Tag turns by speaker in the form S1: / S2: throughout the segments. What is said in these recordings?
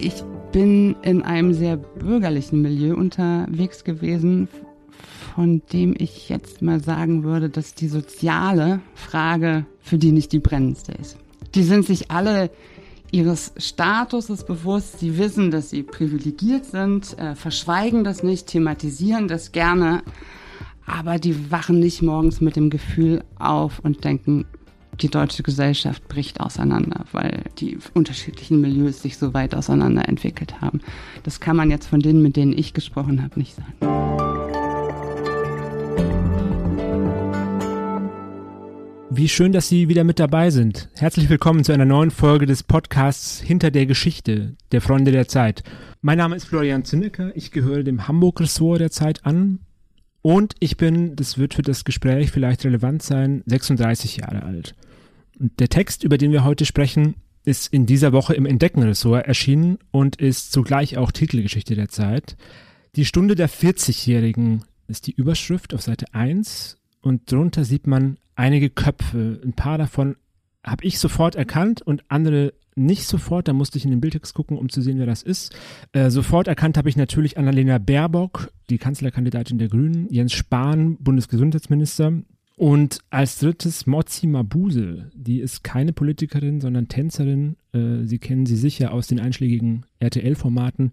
S1: Ich bin in einem sehr bürgerlichen Milieu unterwegs gewesen, von dem ich jetzt mal sagen würde, dass die soziale Frage für die nicht die brennendste ist. Die sind sich alle ihres Statuses bewusst, sie wissen, dass sie privilegiert sind, äh, verschweigen das nicht, thematisieren das gerne, aber die wachen nicht morgens mit dem Gefühl auf und denken, die deutsche Gesellschaft bricht auseinander, weil die unterschiedlichen Milieus sich so weit auseinander entwickelt haben. Das kann man jetzt von denen, mit denen ich gesprochen habe, nicht sagen.
S2: Wie schön, dass Sie wieder mit dabei sind. Herzlich willkommen zu einer neuen Folge des Podcasts Hinter der Geschichte, der Freunde der Zeit. Mein Name ist Florian Zinnecker, ich gehöre dem Hamburg-Ressort der Zeit an und ich bin, das wird für das Gespräch vielleicht relevant sein, 36 Jahre alt. Der Text, über den wir heute sprechen, ist in dieser Woche im Entdeckenressort erschienen und ist zugleich auch Titelgeschichte der Zeit. Die Stunde der 40-Jährigen ist die Überschrift auf Seite 1 und drunter sieht man einige Köpfe. Ein paar davon habe ich sofort erkannt und andere nicht sofort. Da musste ich in den Bildtext gucken, um zu sehen, wer das ist. Äh, sofort erkannt habe ich natürlich Annalena Baerbock, die Kanzlerkandidatin der Grünen, Jens Spahn, Bundesgesundheitsminister. Und als drittes Mozi Mabuse. Die ist keine Politikerin, sondern Tänzerin. Äh, sie kennen sie sicher aus den einschlägigen RTL-Formaten.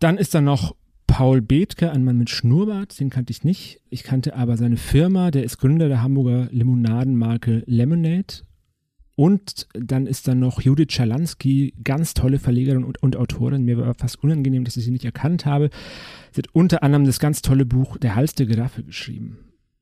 S2: Dann ist da noch Paul Bethke, ein Mann mit Schnurrbart, den kannte ich nicht. Ich kannte aber seine Firma, der ist Gründer der Hamburger Limonadenmarke Lemonade. Und dann ist da noch Judith Schalansky, ganz tolle Verlegerin und, und, Autorin. Mir war fast unangenehm, dass ich sie nicht erkannt habe. Sie hat unter anderem das ganz tolle Buch Der Hals der Giraffe geschrieben.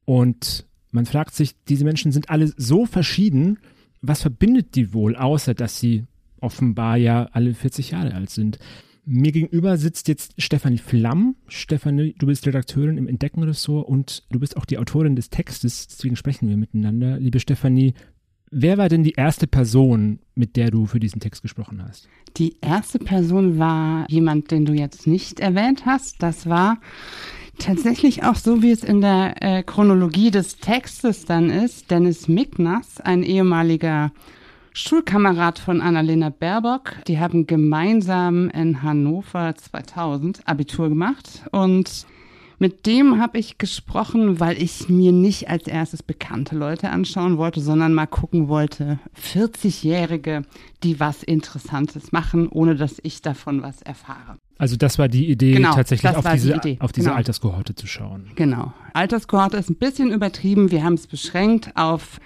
S2: Und man fragt sich, diese Menschen sind alle so verschieden. Was verbindet die wohl, außer dass sie offenbar ja alle 40 Jahre alt sind? Mir gegenüber sitzt jetzt Stefanie Flamm. Stefanie, du bist Redakteurin im Entdeckenressort und du bist auch die Autorin des Textes, deswegen sprechen wir miteinander. Liebe Stefanie, wer war denn die erste Person, mit der du für diesen Text gesprochen hast?
S1: Die erste Person war jemand, den du jetzt nicht erwähnt hast. Das war tatsächlich auch so, wie es in der äh, Chronologie des Textes dann ist. Dennis Mignas, ein ehemaliger Schulkamerad von Annalena Baerbock. Die haben gemeinsam in Hannover 2000 Abitur gemacht und mit dem habe ich gesprochen, weil ich mir nicht als erstes bekannte Leute anschauen wollte, sondern mal gucken wollte, 40-Jährige, die was Interessantes machen, ohne dass ich davon was erfahre.
S2: Also das war die Idee, genau, tatsächlich auf diese, die auf diese genau. Alterskohorte zu schauen.
S1: Genau. Alterskohorte ist ein bisschen übertrieben. Wir haben es beschränkt auf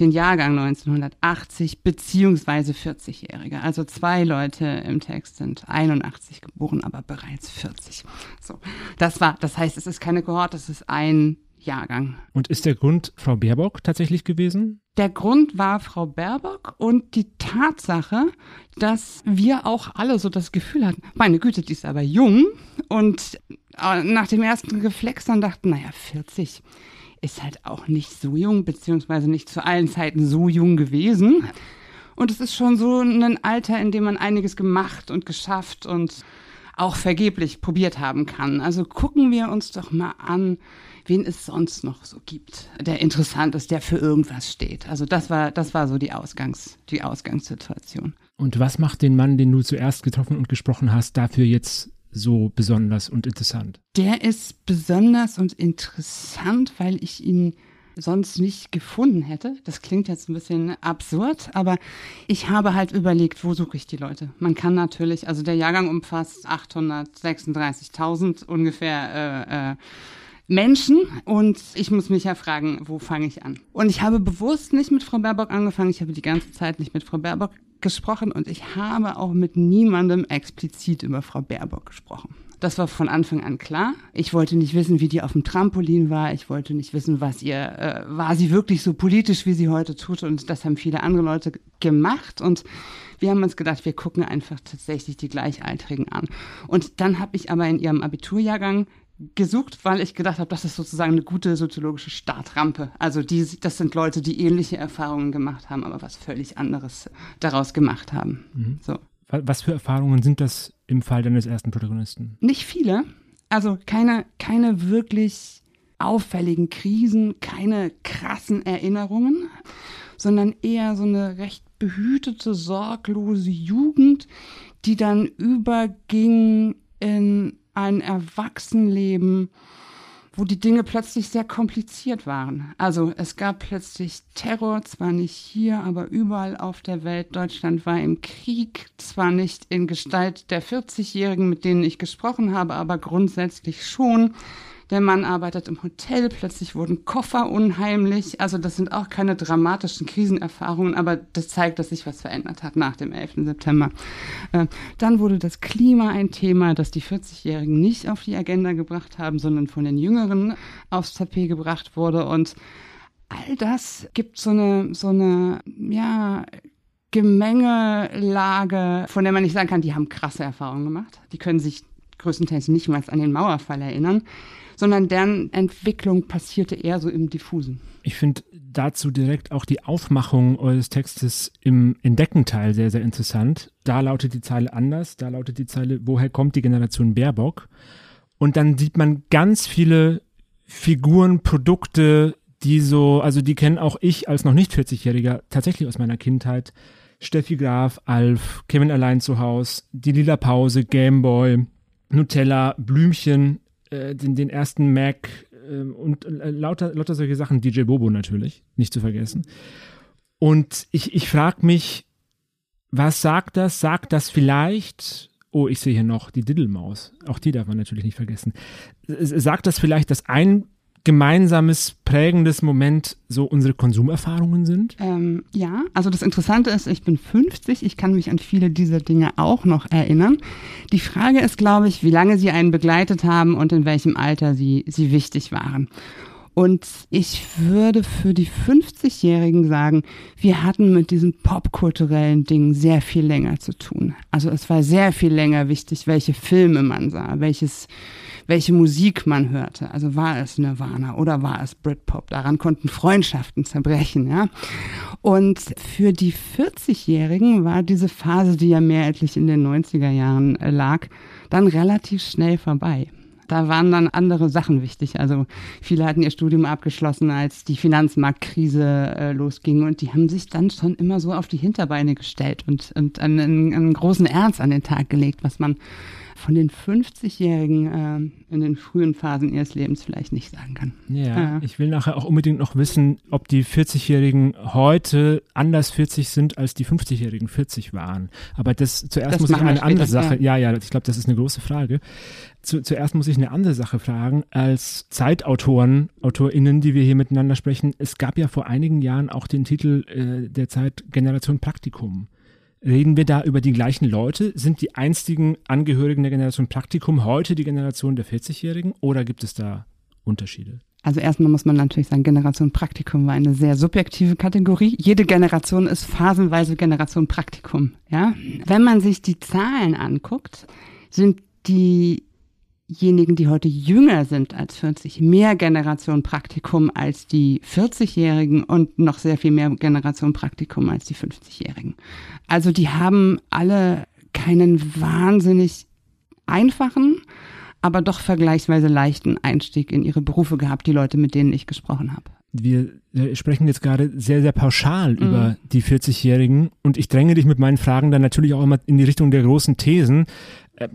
S1: den Jahrgang 1980 beziehungsweise 40-Jährige. Also zwei Leute im Text sind 81 geboren, aber bereits 40. So, das war, das heißt, es ist keine Kohorte, es ist ein Jahrgang.
S2: Und ist der Grund Frau Baerbock tatsächlich gewesen?
S1: Der Grund war Frau Baerbock und die Tatsache, dass wir auch alle so das Gefühl hatten, meine Güte, die ist aber jung. Und äh, nach dem ersten Reflex dann dachten, naja, 40 ist halt auch nicht so jung, beziehungsweise nicht zu allen Zeiten so jung gewesen. Und es ist schon so ein Alter, in dem man einiges gemacht und geschafft und auch vergeblich probiert haben kann. Also gucken wir uns doch mal an, wen es sonst noch so gibt, der interessant ist, der für irgendwas steht. Also das war, das war so die Ausgangs, die Ausgangssituation.
S2: Und was macht den Mann, den du zuerst getroffen und gesprochen hast, dafür jetzt so besonders und interessant?
S1: Der ist besonders und interessant, weil ich ihn sonst nicht gefunden hätte. Das klingt jetzt ein bisschen absurd, aber ich habe halt überlegt, wo suche ich die Leute? Man kann natürlich, also der Jahrgang umfasst 836.000 ungefähr äh, äh, Menschen und ich muss mich ja fragen, wo fange ich an? Und ich habe bewusst nicht mit Frau Baerbock angefangen, ich habe die ganze Zeit nicht mit Frau Baerbock gesprochen und ich habe auch mit niemandem explizit über Frau Baerbock gesprochen. Das war von Anfang an klar. Ich wollte nicht wissen, wie die auf dem Trampolin war. Ich wollte nicht wissen, was ihr, äh, war sie wirklich so politisch, wie sie heute tut. Und das haben viele andere Leute gemacht. Und wir haben uns gedacht, wir gucken einfach tatsächlich die Gleichaltrigen an. Und dann habe ich aber in ihrem Abiturjahrgang gesucht, weil ich gedacht habe, das ist sozusagen eine gute soziologische Startrampe. Also die, das sind Leute, die ähnliche Erfahrungen gemacht haben, aber was völlig anderes daraus gemacht haben. Mhm. So.
S2: Was für Erfahrungen sind das im Fall deines ersten Protagonisten?
S1: Nicht viele. Also keine, keine wirklich auffälligen Krisen, keine krassen Erinnerungen, sondern eher so eine recht behütete, sorglose Jugend, die dann überging in ein Erwachsenenleben, wo die Dinge plötzlich sehr kompliziert waren. Also es gab plötzlich Terror, zwar nicht hier, aber überall auf der Welt. Deutschland war im Krieg, zwar nicht in Gestalt der 40-Jährigen, mit denen ich gesprochen habe, aber grundsätzlich schon. Der Mann arbeitet im Hotel, plötzlich wurden Koffer unheimlich. Also das sind auch keine dramatischen Krisenerfahrungen, aber das zeigt, dass sich was verändert hat nach dem 11. September. Äh, dann wurde das Klima ein Thema, das die 40-Jährigen nicht auf die Agenda gebracht haben, sondern von den Jüngeren aufs Tapet gebracht wurde. Und all das gibt so eine, so eine, ja, Gemengelage, von der man nicht sagen kann, die haben krasse Erfahrungen gemacht. Die können sich größtenteils nicht mal an den Mauerfall erinnern sondern deren Entwicklung passierte eher so im Diffusen.
S2: Ich finde dazu direkt auch die Aufmachung eures Textes im Entdeckenteil sehr, sehr interessant. Da lautet die Zeile anders, da lautet die Zeile, woher kommt die Generation Baerbock? Und dann sieht man ganz viele Figuren, Produkte, die so, also die kennen auch ich als noch nicht 40-Jähriger tatsächlich aus meiner Kindheit. Steffi Graf, Alf, Kevin allein zu Haus, die Lila Pause, Gameboy, Nutella, Blümchen, äh, den, den ersten Mac äh, und äh, lauter, lauter solche Sachen, DJ Bobo natürlich, nicht zu vergessen. Und ich, ich frage mich, was sagt das? Sagt das vielleicht, oh, ich sehe hier noch die Diddlemaus, auch die darf man natürlich nicht vergessen. Sagt das vielleicht, dass ein gemeinsames, prägendes Moment so unsere Konsumerfahrungen sind?
S1: Ähm, ja, also das Interessante ist, ich bin 50, ich kann mich an viele dieser Dinge auch noch erinnern. Die Frage ist, glaube ich, wie lange sie einen begleitet haben und in welchem Alter sie, sie wichtig waren. Und ich würde für die 50-Jährigen sagen, wir hatten mit diesen popkulturellen Dingen sehr viel länger zu tun. Also es war sehr viel länger wichtig, welche Filme man sah, welches welche Musik man hörte. Also war es Nirvana oder war es Britpop? Daran konnten Freundschaften zerbrechen, ja. Und für die 40-Jährigen war diese Phase, die ja mehrheitlich in den 90er Jahren äh, lag, dann relativ schnell vorbei. Da waren dann andere Sachen wichtig. Also viele hatten ihr Studium abgeschlossen, als die Finanzmarktkrise äh, losging und die haben sich dann schon immer so auf die Hinterbeine gestellt und, und einen, einen großen Ernst an den Tag gelegt, was man von den 50-Jährigen äh, in den frühen Phasen ihres Lebens vielleicht nicht sagen kann.
S2: Ja, äh. ich will nachher auch unbedingt noch wissen, ob die 40-Jährigen heute anders 40 sind, als die 50-Jährigen 40 waren. Aber das zuerst das muss ich eine andere Sache, ja, ja, ich glaube, das ist eine große Frage. Zu, zuerst muss ich eine andere Sache fragen. Als Zeitautoren, AutorInnen, die wir hier miteinander sprechen, es gab ja vor einigen Jahren auch den Titel äh, der Zeit Generation Praktikum. Reden wir da über die gleichen Leute? Sind die einstigen Angehörigen der Generation Praktikum heute die Generation der 40-Jährigen oder gibt es da Unterschiede?
S1: Also erstmal muss man natürlich sagen, Generation Praktikum war eine sehr subjektive Kategorie. Jede Generation ist phasenweise Generation Praktikum. Ja? Wenn man sich die Zahlen anguckt, sind die diejenigen, die heute jünger sind als 40, mehr Generation Praktikum als die 40-Jährigen und noch sehr viel mehr Generation Praktikum als die 50-Jährigen. Also die haben alle keinen wahnsinnig einfachen, aber doch vergleichsweise leichten Einstieg in ihre Berufe gehabt, die Leute, mit denen ich gesprochen habe.
S2: Wir sprechen jetzt gerade sehr, sehr pauschal mhm. über die 40-Jährigen und ich dränge dich mit meinen Fragen dann natürlich auch immer in die Richtung der großen Thesen. Äh,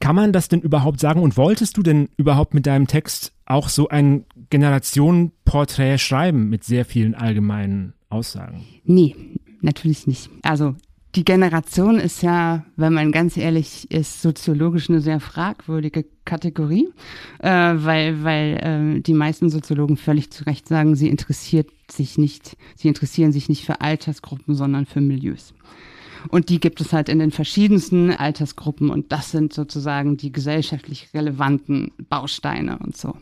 S2: kann man das denn überhaupt sagen und wolltest du denn überhaupt mit deinem Text auch so ein Generationenporträt schreiben mit sehr vielen allgemeinen Aussagen?
S1: Nee, natürlich nicht. Also die Generation ist ja, wenn man ganz ehrlich ist, soziologisch eine sehr fragwürdige Kategorie, äh, weil, weil äh, die meisten Soziologen völlig zu Recht sagen, sie interessiert sich nicht, sie interessieren sich nicht für Altersgruppen, sondern für Milieus. Und die gibt es halt in den verschiedensten Altersgruppen und das sind sozusagen die gesellschaftlich relevanten Bausteine und so.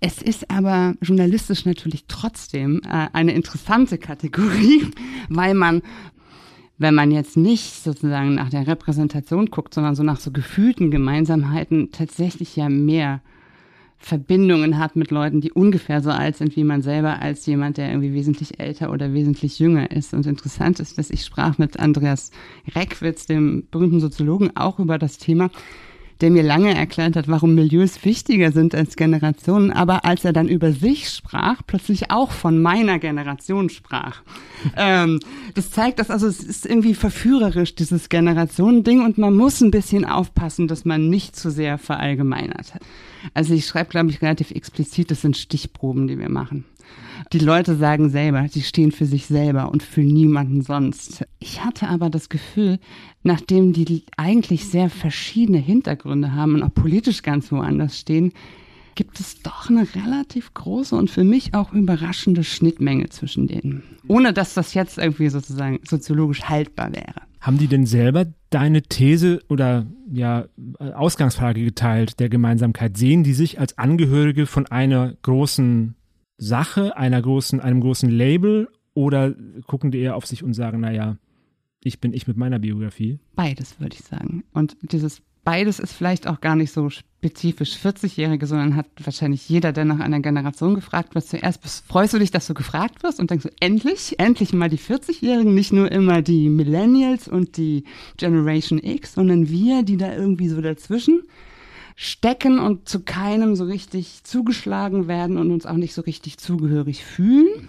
S1: Es ist aber journalistisch natürlich trotzdem äh, eine interessante Kategorie, weil man wenn man jetzt nicht sozusagen nach der Repräsentation guckt, sondern so nach so gefühlten Gemeinsamheiten tatsächlich ja mehr Verbindungen hat mit Leuten, die ungefähr so alt sind wie man selber, als jemand, der irgendwie wesentlich älter oder wesentlich jünger ist. Und interessant ist, dass ich sprach mit Andreas Reckwitz, dem berühmten Soziologen, auch über das Thema. der mir lange erklärt hat, warum Milieus wichtiger sind als Generationen, aber als er dann über sich sprach, plötzlich auch von meiner Generation sprach. ähm, das zeigt, dass also es ist irgendwie verführerisch, dieses Generationending, und man muss ein bisschen aufpassen, dass man nicht zu sehr verallgemeinert. Also ich schreibe, glaube ich, relativ explizit, das sind Stichproben, die wir machen. Die Leute sagen selber, sie stehen für sich selber und für niemanden sonst. Ich hatte aber das Gefühl, nachdem die eigentlich sehr verschiedene Hintergründe haben und auch politisch ganz woanders stehen, gibt es doch eine relativ große und für mich auch überraschende Schnittmenge zwischen denen. Ohne dass das jetzt irgendwie sozusagen soziologisch haltbar wäre.
S2: Haben die denn selber deine These oder ja Ausgangsfrage geteilt der Gemeinsamkeit? Sehen die sich als Angehörige von einer großen Sache, einer großen, einem großen Label oder gucken die eher auf sich und sagen, naja, ich bin ich mit meiner Biografie?
S1: Beides, würde ich sagen. Und dieses beides ist vielleicht auch gar nicht so spezifisch 40-Jährige, sondern hat wahrscheinlich jeder, der nach einer Generation gefragt wird, zuerst freust du dich, dass du gefragt wirst und denkst so, endlich, endlich mal die 40-Jährigen, nicht nur immer die Millennials und die Generation X, sondern wir, die da irgendwie so dazwischen stecken und zu keinem so richtig zugeschlagen werden und uns auch nicht so richtig zugehörig fühlen.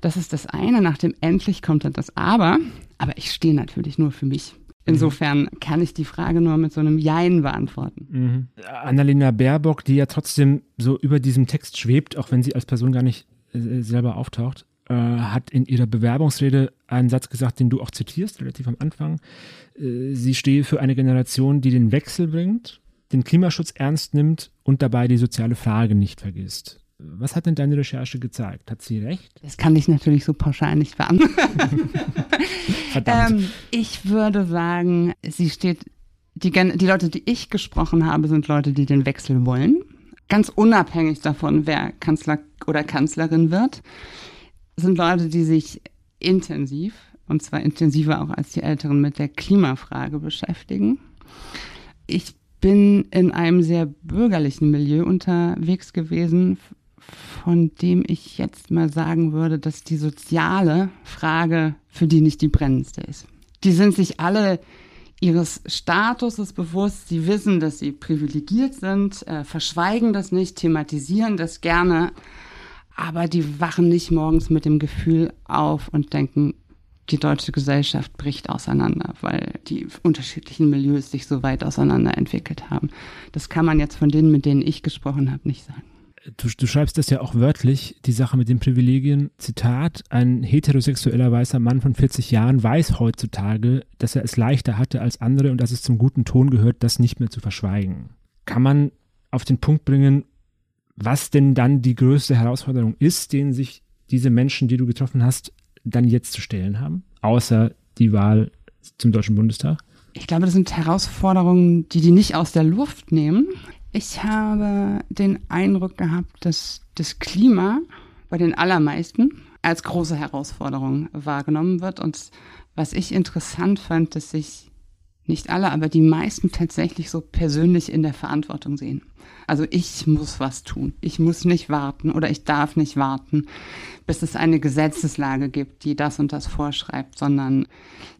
S1: Das ist das eine. Nach dem endlich kommt dann das Aber. Aber ich stehe natürlich nur für mich. Insofern kann ich die Frage nur mit so einem Jein beantworten.
S2: Mhm. Annalena Baerbock, die ja trotzdem so über diesem Text schwebt, auch wenn sie als Person gar nicht äh, selber auftaucht, äh, hat in ihrer Bewerbungsrede einen Satz gesagt, den du auch zitierst, relativ am Anfang. Äh, sie stehe für eine Generation, die den Wechsel bringt den Klimaschutz ernst nimmt und dabei die soziale Frage nicht vergisst. Was hat denn deine Recherche gezeigt? Hat sie recht?
S1: Das kann ich natürlich so pauschal nicht beantworten. Verdammt. Ähm, ich würde sagen, sie steht, die, die Leute, die ich gesprochen habe, sind Leute, die den Wechsel wollen. Ganz unabhängig davon, wer Kanzler oder Kanzlerin wird, sind Leute, die sich intensiv, und zwar intensiver auch als die Älteren, mit der Klimafrage beschäftigen. Ich bin in einem sehr bürgerlichen Milieu unterwegs gewesen, von dem ich jetzt mal sagen würde, dass die soziale Frage für die nicht die brennendste ist. Die sind sich alle ihres Statuses bewusst, sie wissen, dass sie privilegiert sind, äh, verschweigen das nicht, thematisieren das gerne, aber die wachen nicht morgens mit dem Gefühl auf und denken, die deutsche Gesellschaft bricht auseinander, weil die unterschiedlichen Milieus sich so weit auseinander entwickelt haben. Das kann man jetzt von denen, mit denen ich gesprochen habe, nicht sagen.
S2: Du, du, schreibst das ja auch wörtlich, die Sache mit den Privilegien. Zitat, ein heterosexueller weißer Mann von 40 Jahren weiß heutzutage, dass er es leichter hatte als andere und dass es zum guten Ton gehört, das nicht mehr zu verschweigen. Kann man auf den Punkt bringen, was denn dann die größte Herausforderung ist, den sich diese Menschen, die du getroffen hast, dann jetzt zu stellen haben, außer die Wahl zum Deutschen Bundestag?
S1: Ich glaube, das sind Herausforderungen, die die nicht aus der Luft nehmen. Ich habe den Eindruck gehabt, dass das Klima bei den allermeisten als große Herausforderung wahrgenommen wird. Und was ich interessant fand, dass sich nicht alle, aber die meisten tatsächlich so persönlich in der Verantwortung sehen. Also ich muss was tun. Ich muss nicht warten oder ich darf nicht warten, bis es eine Gesetzeslage gibt, die das und das vorschreibt, sondern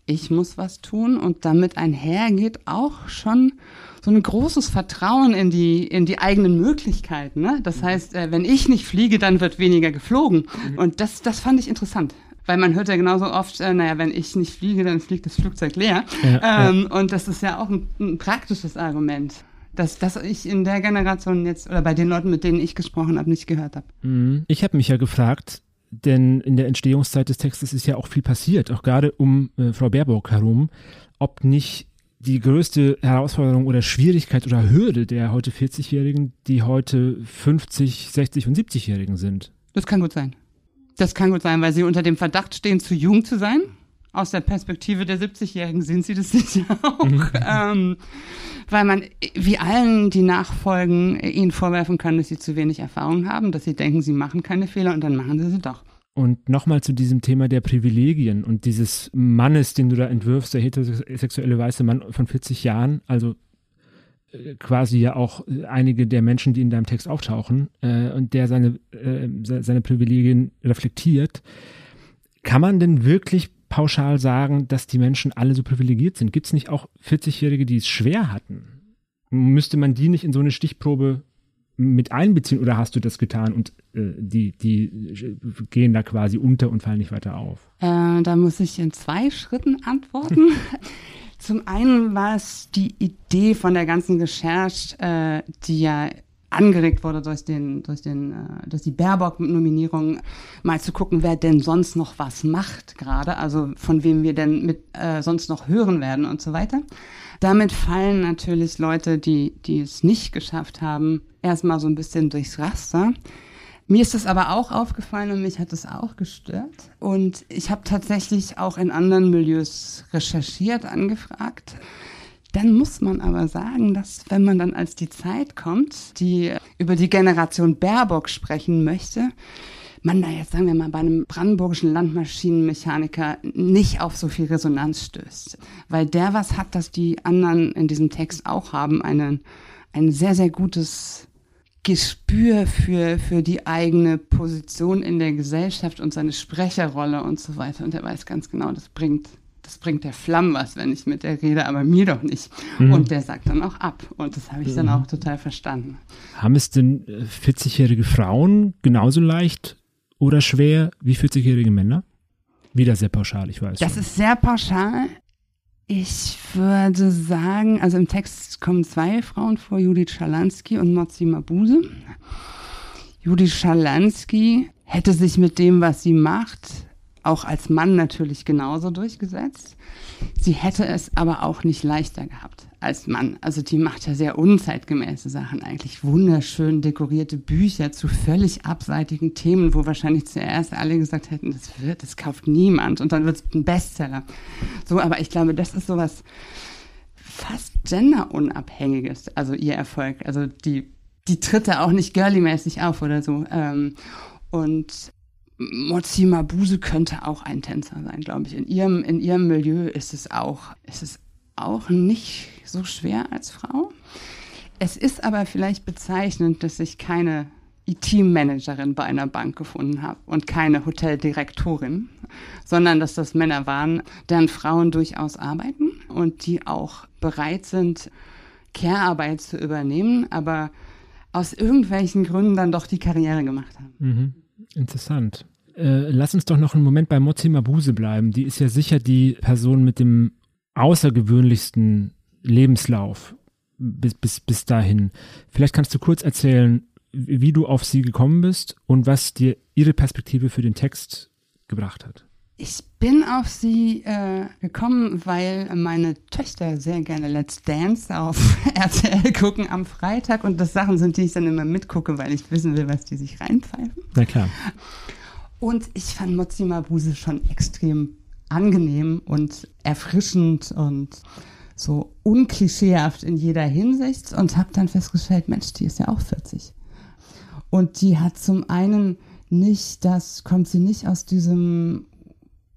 S1: ich muss was tun und damit einhergeht auch schon so ein großes Vertrauen in die, in die eigenen Möglichkeiten. Ne? Das mhm. heißt, äh, wenn ich nicht fliege, dann wird weniger geflogen. Mhm. Und das, das fand ich interessant. Weil man hört ja genauso oft, äh, naja, wenn ich nicht fliege, dann fliegt das Flugzeug leer. Ja, ähm, ja. Und das ist ja auch ein, ein praktisches Argument dass das ich in der Generation jetzt oder bei den Leuten, mit denen ich gesprochen habe, nicht gehört habe.
S2: Mhm. Ich habe mich ja gefragt, denn in der Entstehungszeit des Textes ist ja auch viel passiert, auch gerade um äh, Frau Baerbock herum, ob nicht die größte Herausforderung oder Schwierigkeit oder Hürde der heute 40-Jährigen, die heute 50, 60 und 70-Jährigen sind.
S1: Das kann gut sein. Das kann gut sein, weil sie unter dem Verdacht stehen, zu jung zu sein. Aus der Perspektive der 70-Jährigen sind sie das sicher auch. Mhm. ähm, weil man wie allen, die nachfolgen, ihnen vorwerfen kann, dass sie zu wenig Erfahrung haben, dass sie denken, sie machen keine Fehler und dann machen sie sie doch.
S2: Und nochmal zu diesem Thema der Privilegien und dieses Mannes, den du da entwirfst, der heterosexuelle weiße Mann von 40 Jahren, also quasi ja auch einige der Menschen, die in deinem Text auftauchen äh, und der seine, äh, seine Privilegien reflektiert. Kann man denn wirklich pauschal sagen, dass die Menschen alle so privilegiert sind? Gibt es nicht auch 40-Jährige, die es schwer hatten? Müsste man die nicht in so eine Stichprobe mit einbeziehen oder hast du das getan und äh, die, die gehen da quasi unter und fallen nicht weiter auf?
S1: Äh, da muss ich in zwei Schritten antworten. Zum einen war es die Idee von der ganzen Recherche, äh, die ja angeregt wurde durch den, durch den, äh, durch die Baerbock-Nominierung, mal zu gucken, wer denn sonst noch was macht gerade, also von wem wir denn mit äh, sonst noch hören werden und so weiter. Damit fallen natürlich Leute, die, die es nicht geschafft haben, erstmal so ein bisschen durchs Raster. Mir ist das aber auch aufgefallen und mich hat das auch gestört. Und ich habe tatsächlich auch in anderen Milieus recherchiert, angefragt. Dann muss man aber sagen, dass wenn man dann als die Zeit kommt, die über die Generation Baerbock sprechen möchte, man da jetzt sagen wir mal bei einem brandenburgischen Landmaschinenmechaniker nicht auf so viel Resonanz stößt. Weil der was hat, das die anderen in diesem Text auch haben, einen, ein sehr, sehr gutes Gespür für, für die eigene Position in der Gesellschaft und seine Sprecherrolle und so weiter. Und er weiß ganz genau, das bringt das bringt der Flamm was, wenn ich mit der rede, aber mir doch nicht. Mhm. Und der sagt dann auch ab. Und das habe ich dann mhm. auch total verstanden.
S2: Haben es denn 40-jährige äh, Frauen genauso leicht oder schwer wie 40-jährige Männer? Wieder sehr pauschal, ich weiß.
S1: Das schon. ist sehr pauschal. Ich würde sagen, also im Text kommen zwei Frauen vor, Judith Schalansky und Mozi Mabuse. Judith Schalansky hätte sich mit dem, was sie macht, auch als Mann natürlich genauso durchgesetzt. Sie hätte es aber auch nicht leichter gehabt als Mann. Also die macht ja sehr unzeitgemäße Sachen eigentlich. Wunderschön dekorierte Bücher zu völlig abseitigen Themen, wo wahrscheinlich zuerst alle gesagt hätten, das wird, das kauft niemand und dann wird es ein Bestseller. So, aber ich glaube, das ist sowas fast genderunabhängiges, also ihr Erfolg. Also die, die tritt da auch nicht girly-mäßig auf oder so. Ähm, und Mozi Mabuse könnte auch ein Tänzer sein, glaube ich. In ihrem, in ihrem Milieu ist es auch, ist es auch nicht so schwer als Frau. Es ist aber vielleicht bezeichnend, dass ich keine IT-Managerin bei einer Bank gefunden habe und keine Hoteldirektorin, sondern dass das Männer waren, deren Frauen durchaus arbeiten und die auch bereit sind, Care-Arbeit zu übernehmen, aber aus irgendwelchen Gründen dann doch die Karriere gemacht haben.
S2: Mhm. Interessant. Äh, lass uns doch noch einen Moment bei Mozi Mabuse bleiben. Die ist ja sicher die Person mit dem außergewöhnlichsten Lebenslauf bis, bis, bis dahin. Vielleicht kannst du kurz erzählen, wie du auf sie gekommen bist und was dir ihre Perspektive für den Text gebracht hat.
S1: Ich bin auf sie äh, gekommen, weil meine Töchter sehr gerne Let's Dance auf RTL gucken am Freitag und das Sachen sind, die ich dann immer mitgucke, weil ich wissen will, was die sich reinpfeifen.
S2: Na klar.
S1: Und ich fand Mozi Mabuse schon extrem angenehm und erfrischend und so unklischeehaft in jeder Hinsicht und habe dann festgestellt, Mensch, die ist ja auch 40. Und die hat zum einen nicht, das kommt sie nicht aus diesem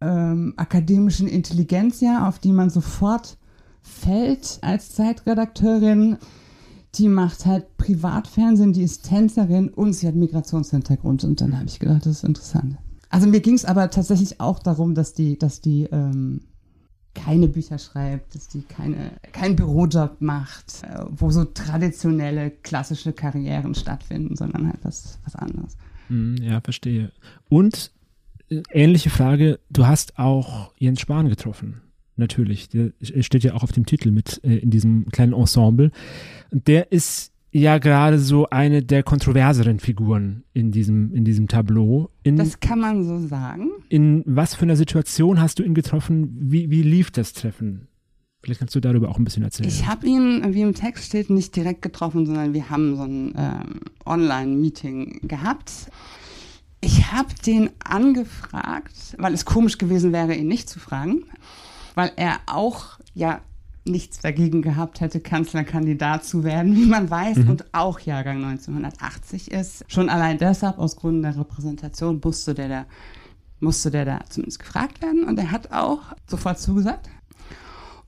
S1: ähm, akademischen Intelligenz ja, auf die man sofort fällt als Zeitredakteurin. Die macht halt Privatfernsehen, die ist Tänzerin und sie hat Migrationshintergrund. Und dann habe ich gedacht, das ist interessant. Also mir ging es aber tatsächlich auch darum, dass die, dass die ähm, keine Bücher schreibt, dass die keine, keinen Bürojob macht, äh, wo so traditionelle, klassische Karrieren stattfinden, sondern halt was, was anderes.
S2: Hm, ja, verstehe. Und ähnliche Frage, du hast auch Jens Spahn getroffen. Natürlich, der steht ja auch auf dem Titel mit äh, in diesem kleinen Ensemble. Der ist ja gerade so eine der kontroverseren Figuren in diesem, in diesem Tableau. In,
S1: das kann man so sagen.
S2: In was für einer Situation hast du ihn getroffen? Wie, wie lief das Treffen? Vielleicht kannst du darüber auch ein bisschen erzählen.
S1: Ich habe ihn, wie im Text steht, nicht direkt getroffen, sondern wir haben so ein ähm, Online-Meeting gehabt. Ich habe den angefragt, weil es komisch gewesen wäre, ihn nicht zu fragen, weil er auch ja nichts dagegen gehabt hätte, Kanzlerkandidat zu werden, wie man weiß, mhm. und auch Jahrgang 1980 ist. Schon allein deshalb, aus Gründen der Repräsentation, musste der da, musste der da zumindest gefragt werden. Und er hat auch sofort zugesagt.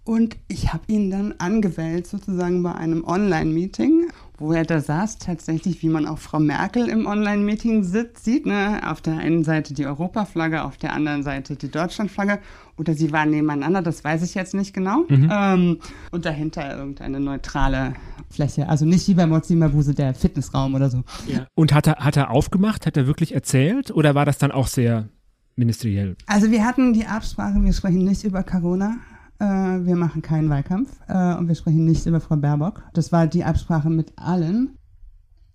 S1: Und ich habe ihn dann angewählt, sozusagen bei einem Online-Meeting, wo er da saß, tatsächlich, wie man auch Frau Merkel im Online-Meeting sieht, ne? auf der einen Seite die Europaflagge, auf der anderen Seite die Deutschlandflagge. Oder sie waren nebeneinander, das weiß ich jetzt nicht genau. Mhm. Ähm, und dahinter irgendeine neutrale Fläche. Also nicht wie bei Mozi Mabuse der Fitnessraum oder so.
S2: Ja. Und hat er, hat er aufgemacht? Hat er wirklich erzählt? Oder war das dann auch sehr ministeriell?
S1: Also wir hatten die Absprache, wir sprechen nicht über Corona. Äh, wir machen keinen Wahlkampf äh, und wir sprechen nicht über Frau Baerbock. Das war die Absprache mit allen,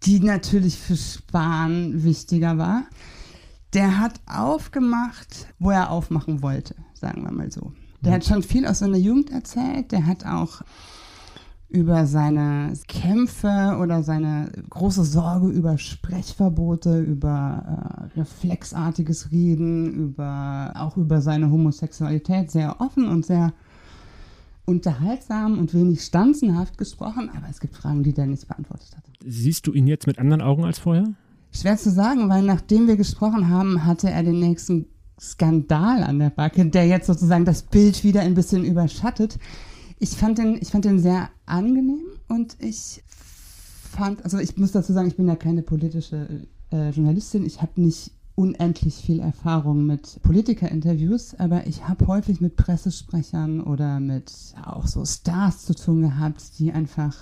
S1: die natürlich für Spahn wichtiger war. Der hat aufgemacht, wo er aufmachen wollte, sagen wir mal so. Der hat schon viel aus seiner Jugend erzählt. Der hat auch über seine Kämpfe oder seine große Sorge über Sprechverbote, über äh, reflexartiges Reden, über auch über seine Homosexualität sehr offen und sehr unterhaltsam und wenig stanzenhaft gesprochen, aber es gibt Fragen, die der nicht beantwortet hat.
S2: Siehst du ihn jetzt mit anderen Augen als vorher?
S1: Schwer zu sagen, weil nachdem wir gesprochen haben, hatte er den nächsten Skandal an der Backe, der jetzt sozusagen das Bild wieder ein bisschen überschattet. Ich fand den, ich fand den sehr angenehm und ich fand, also ich muss dazu sagen, ich bin ja keine politische äh, Journalistin. Ich habe nicht unendlich viel Erfahrung mit Politikerinterviews, aber ich habe häufig mit Pressesprechern oder mit auch so Stars zu tun gehabt, die einfach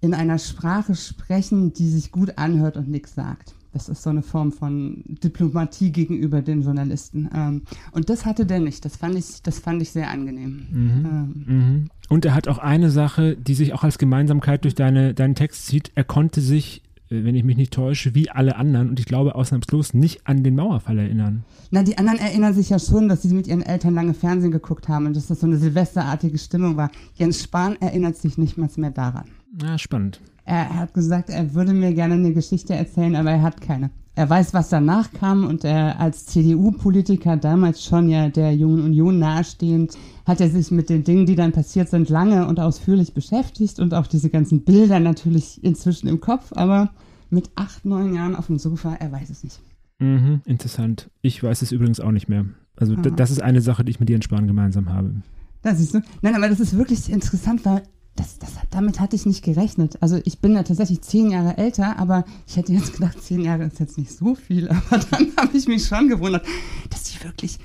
S1: in einer Sprache sprechen, die sich gut anhört und nichts sagt. Das ist so eine Form von Diplomatie gegenüber den Journalisten. Ähm, und das hatte der nicht. Das fand ich, das fand ich sehr angenehm. Mhm.
S2: Ähm. Mhm. Und er hat auch eine Sache, die sich auch als Gemeinsamkeit durch deine, deinen Text zieht. Er konnte sich wenn ich mich nicht täusche, wie alle anderen und ich glaube ausnahmslos nicht an den Mauerfall erinnern.
S1: Na, die anderen erinnern sich ja schon, dass sie mit ihren Eltern lange Fernsehen geguckt haben und dass das so eine silvesterartige Stimmung war. Jens Spahn erinnert sich nicht mal mehr daran.
S2: Na, spannend.
S1: Er hat gesagt, er würde mir gerne eine Geschichte erzählen, aber er hat keine. Er weiß, was danach kam und er als CDU-Politiker, damals schon ja der Jungen Union nahestehend, hat er sich mit den Dingen, die dann passiert sind, lange und ausführlich beschäftigt und auch diese ganzen Bilder natürlich inzwischen im Kopf, aber mit acht, neun Jahren auf dem Sofa, er weiß es nicht.
S2: Mhm, interessant. Ich weiß es übrigens auch nicht mehr. Also das ist eine Sache, die ich mit dir in Spahn gemeinsam habe.
S1: Da siehst du. Nein, aber das ist wirklich interessant, weil das, das, damit hatte ich nicht gerechnet. Also ich bin ja tatsächlich zehn Jahre älter, aber ich hätte jetzt gedacht, zehn Jahre ist jetzt nicht so viel. Aber dann habe ich mich schon gewundert, dass die wirklich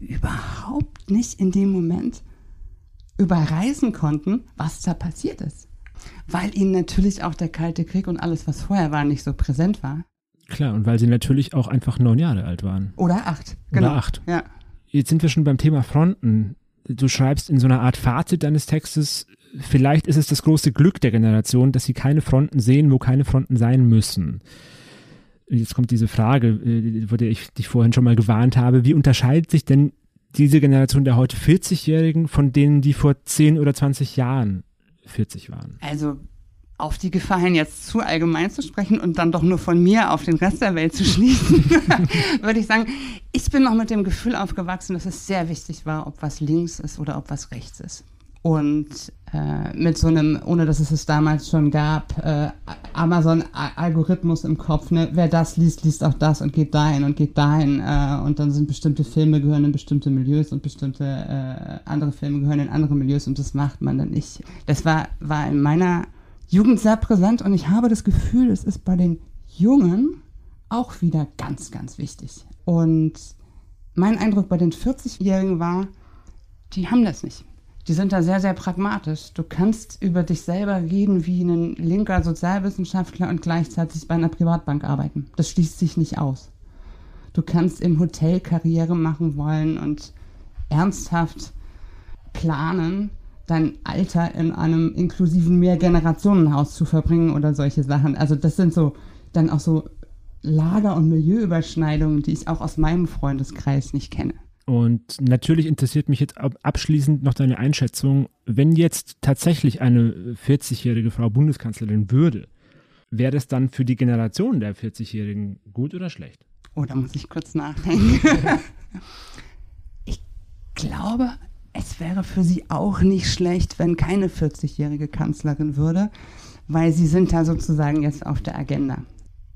S1: überhaupt nicht in dem Moment überreißen konnten, was da passiert ist. Weil ihnen natürlich auch der Kalte Krieg und alles, was vorher war, nicht so präsent war.
S2: Klar, und weil sie natürlich auch einfach neun Jahre alt waren.
S1: Oder acht.
S2: Genau. Oder acht. Ja. Jetzt sind wir schon beim Thema Fronten. Du schreibst in so einer Art Fazit deines Textes, vielleicht ist es das große Glück der Generation, dass sie keine Fronten sehen, wo keine Fronten sein müssen. Jetzt kommt diese Frage, äh, vor der ich dich vorhin schon mal gewarnt habe. Wie unterscheidet sich denn diese Generation der heute 40-Jährigen von denen, die vor 10 oder 20 Jahren 40 waren?
S1: Also auf die Gefahr hin, jetzt zu allgemein zu sprechen und dann doch nur von mir auf den Rest der Welt zu schließen, würde ich sagen, ich bin noch mit dem Gefühl aufgewachsen, dass es sehr wichtig war, ob was links ist oder ob was rechts ist und äh, mit so einem, ohne dass es es damals schon gab, äh, Amazon-Algorithmus im Kopf, ne? wer das liest, liest auch das und geht dahin und geht dahin äh, und dann sind bestimmte Filme gehören in bestimmte Milieus und bestimmte äh, andere Filme gehören in andere Milieus und das macht man dann nicht. Das war, war in meiner Jugend sehr präsent und ich habe das Gefühl, es ist bei den Jungen auch wieder ganz, ganz wichtig. Und mein Eindruck bei den 40-Jährigen war, die haben das nicht die sind da sehr, sehr pragmatisch. Du kannst über dich selber reden wie ein linker Sozialwissenschaftler und gleichzeitig bei einer Privatbank arbeiten. Das schließt sich nicht aus. Du kannst im Hotel Karriere machen wollen und ernsthaft planen, dein Alter in einem inklusiven Mehrgenerationenhaus zu verbringen oder solche Sachen. Also das sind so dann auch so Lager- und Milieuüberschneidungen, die ich auch aus meinem Freundeskreis nicht kenne.
S2: Und natürlich interessiert mich jetzt abschließend noch deine Einschätzung, wenn jetzt tatsächlich eine 40-jährige Frau Bundeskanzlerin würde, wäre das dann für die Generation der 40-Jährigen gut oder schlecht?
S1: Oh, da muss ich kurz nachdenken. ich glaube, es wäre für sie auch nicht schlecht, wenn keine 40-jährige Kanzlerin würde, weil sie sind da sozusagen jetzt auf der Agenda.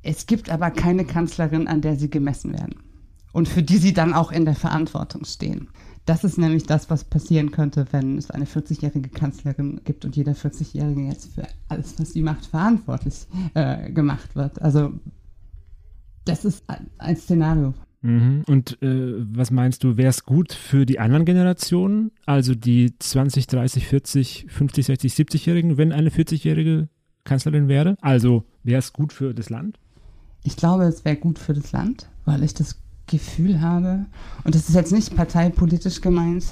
S1: Es gibt aber keine Kanzlerin, an der sie gemessen werden. und für die sie dann auch in der Verantwortung stehen. Das ist nämlich das, was passieren könnte, wenn es eine 40-jährige Kanzlerin gibt und jeder 40-Jährige jetzt für alles, was sie macht, verantwortlich äh, gemacht wird. Also das ist ein Szenario.
S2: Mhm. Und äh, was meinst du, wäre es gut für die anderen Generationen, also die 20, 30, 40, 50, 60, 70-Jährigen, wenn eine 40-jährige Kanzlerin wäre? Also wäre es gut für das Land?
S1: Ich glaube, es wäre gut für das Land, weil ich das Gefühl habe, und das ist jetzt nicht parteipolitisch gemeint,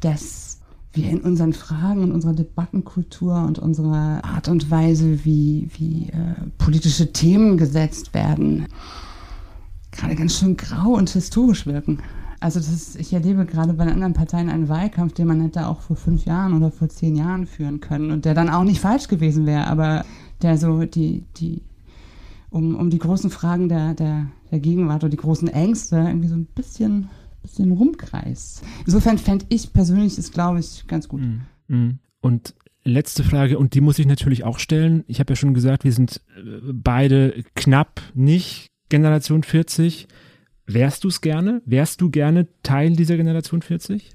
S1: dass wir in unseren Fragen und unserer Debattenkultur und unserer Art und Weise, wie, wie äh, politische Themen gesetzt werden, gerade ganz schön grau und historisch wirken. Also ist, ich erlebe gerade bei den anderen Parteien einen Wahlkampf, den man hätte auch vor fünf Jahren oder vor zehn Jahren führen können und der dann auch nicht falsch gewesen wäre, aber der so die, die, um, um die großen Fragen der, der, der Gegenwart oder die großen Ängste irgendwie so ein bisschen, bisschen rumkreist. Insofern fände ich persönlich ist, glaube ich, ganz gut.
S2: Mhm. Und letzte Frage, und die muss ich natürlich auch stellen. Ich habe ja schon gesagt, wir sind äh, beide knapp nicht Generation 40. Wärst du es gerne? Wärst du gerne Teil dieser Generation 40?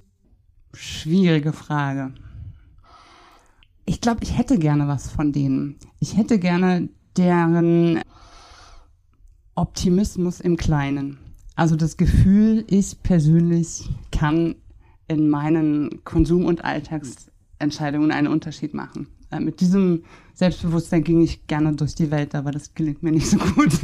S1: Schwierige Frage. Ich glaube, ich hätte gerne was von denen. Ich hätte gerne deren Optimismus im Kleinen. Also das Gefühl, ich persönlich kann in meinen Konsum- und Alltagsentscheidungen einen Unterschied machen. Äh, mit diesem Selbstbewusstsein ging ich gerne durch die Welt, aber das gelingt mir nicht so gut.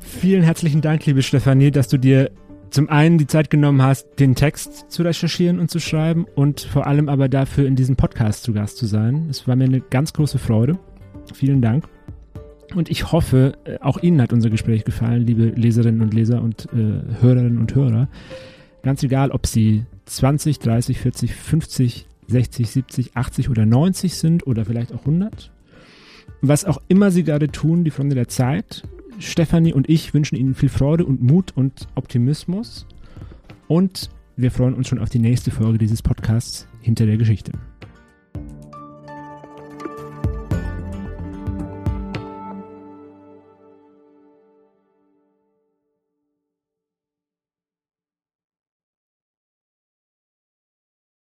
S2: Vielen herzlichen Dank, liebe Stefanie, dass du dir zum einen die Zeit genommen hast, den Text zu recherchieren und zu schreiben und vor allem aber dafür in diesem Podcast zu Gast zu sein. Es war mir eine ganz große Freude. Vielen Dank. Und ich hoffe, äh, auch Ihnen hat unser Gespräch gefallen, liebe Leserinnen und Leser und äh, Hörerinnen und Hörer. Ganz egal, ob Sie 20, 30, 40, 50, 60, 70, 80 oder 90 sind oder vielleicht auch 100 was auch immer Sie gerade tun, die Freunde der Zeit. Stefanie und ich wünschen Ihnen viel Freude und Mut und Optimismus. Und wir freuen uns schon auf die nächste Folge dieses Podcasts hinter der Geschichte.